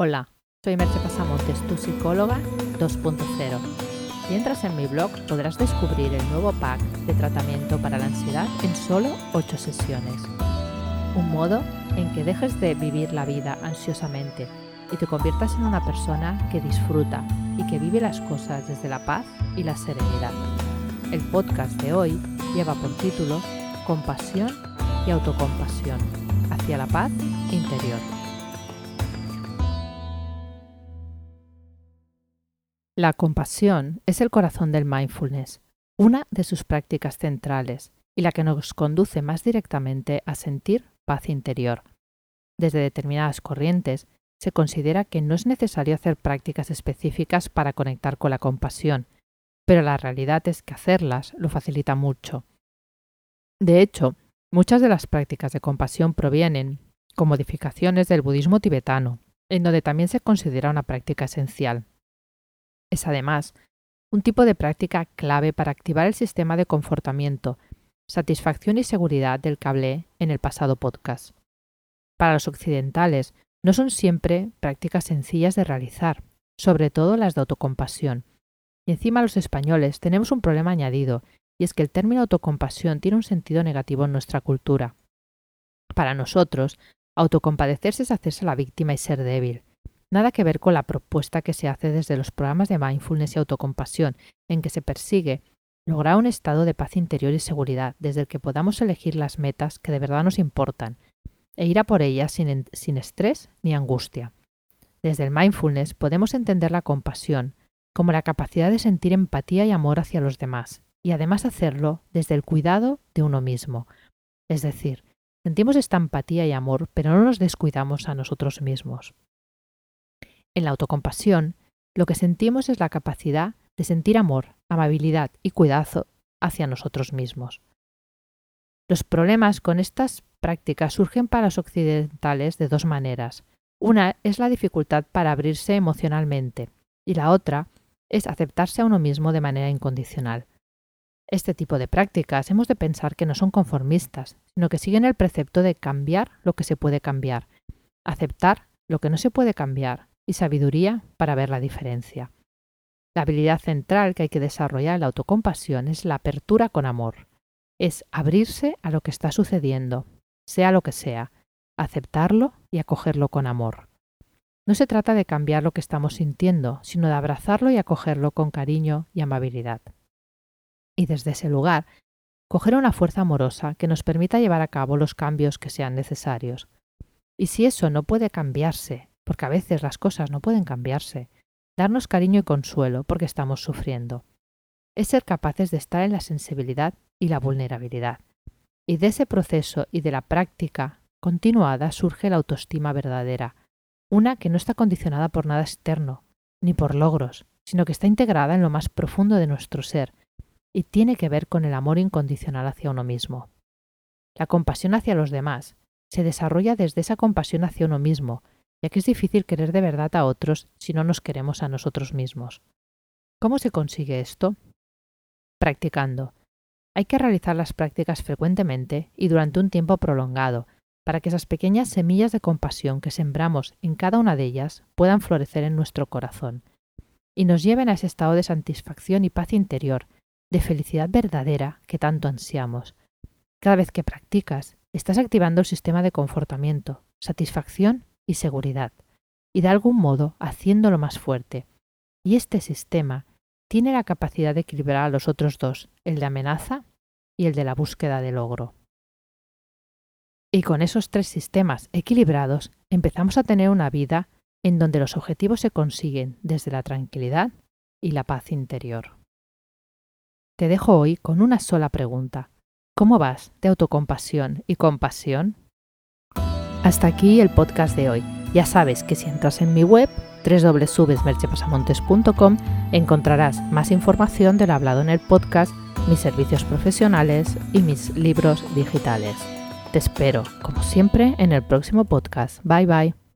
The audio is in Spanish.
Hola, soy Merche Pasamontes, tu psicóloga 2.0. Si entras en mi blog podrás descubrir el nuevo pack de tratamiento para la ansiedad en solo 8 sesiones. Un modo en que dejes de vivir la vida ansiosamente y te conviertas en una persona que disfruta y que vive las cosas desde la paz y la serenidad. El podcast de hoy lleva por título Compasión y autocompasión hacia la paz interior. La compasión es el corazón del mindfulness, una de sus prácticas centrales y la que nos conduce más directamente a sentir paz interior. Desde determinadas corrientes se considera que no es necesario hacer prácticas específicas para conectar con la compasión, pero la realidad es que hacerlas lo facilita mucho. De hecho, muchas de las prácticas de compasión provienen con modificaciones del budismo tibetano, en donde también se considera una práctica esencial. Es además un tipo de práctica clave para activar el sistema de confortamiento, satisfacción y seguridad del que hablé en el pasado podcast. Para los occidentales, no son siempre prácticas sencillas de realizar, sobre todo las de autocompasión. Y encima los españoles tenemos un problema añadido, y es que el término autocompasión tiene un sentido negativo en nuestra cultura. Para nosotros, autocompadecerse es hacerse la víctima y ser débil. Nada que ver con la propuesta que se hace desde los programas de mindfulness y autocompasión, en que se persigue lograr un estado de paz interior y seguridad, desde el que podamos elegir las metas que de verdad nos importan e ir a por ellas sin, sin estrés ni angustia. Desde el mindfulness podemos entender la compasión como la capacidad de sentir empatía y amor hacia los demás, y además hacerlo desde el cuidado de uno mismo. Es decir, sentimos esta empatía y amor, pero no nos descuidamos a nosotros mismos. En la autocompasión, lo que sentimos es la capacidad de sentir amor, amabilidad y cuidado hacia nosotros mismos. Los problemas con estas prácticas surgen para los occidentales de dos maneras. Una es la dificultad para abrirse emocionalmente y la otra es aceptarse a uno mismo de manera incondicional. Este tipo de prácticas hemos de pensar que no son conformistas, sino que siguen el precepto de cambiar lo que se puede cambiar, aceptar lo que no se puede cambiar y sabiduría para ver la diferencia. La habilidad central que hay que desarrollar en la autocompasión es la apertura con amor. Es abrirse a lo que está sucediendo, sea lo que sea, aceptarlo y acogerlo con amor. No se trata de cambiar lo que estamos sintiendo, sino de abrazarlo y acogerlo con cariño y amabilidad. Y desde ese lugar, coger una fuerza amorosa que nos permita llevar a cabo los cambios que sean necesarios. Y si eso no puede cambiarse porque a veces las cosas no pueden cambiarse, darnos cariño y consuelo porque estamos sufriendo. Es ser capaces de estar en la sensibilidad y la vulnerabilidad. Y de ese proceso y de la práctica continuada surge la autoestima verdadera, una que no está condicionada por nada externo, ni por logros, sino que está integrada en lo más profundo de nuestro ser y tiene que ver con el amor incondicional hacia uno mismo. La compasión hacia los demás se desarrolla desde esa compasión hacia uno mismo, ya que es difícil querer de verdad a otros si no nos queremos a nosotros mismos. ¿Cómo se consigue esto? Practicando. Hay que realizar las prácticas frecuentemente y durante un tiempo prolongado, para que esas pequeñas semillas de compasión que sembramos en cada una de ellas puedan florecer en nuestro corazón y nos lleven a ese estado de satisfacción y paz interior, de felicidad verdadera que tanto ansiamos. Cada vez que practicas, estás activando el sistema de confortamiento, satisfacción y seguridad, y de algún modo haciéndolo más fuerte. Y este sistema tiene la capacidad de equilibrar a los otros dos, el de amenaza y el de la búsqueda de logro. Y con esos tres sistemas equilibrados empezamos a tener una vida en donde los objetivos se consiguen desde la tranquilidad y la paz interior. Te dejo hoy con una sola pregunta. ¿Cómo vas de autocompasión y compasión? Hasta aquí el podcast de hoy. Ya sabes que si entras en mi web www.merchepasamontes.com encontrarás más información de lo hablado en el podcast, mis servicios profesionales y mis libros digitales. Te espero, como siempre, en el próximo podcast. Bye bye.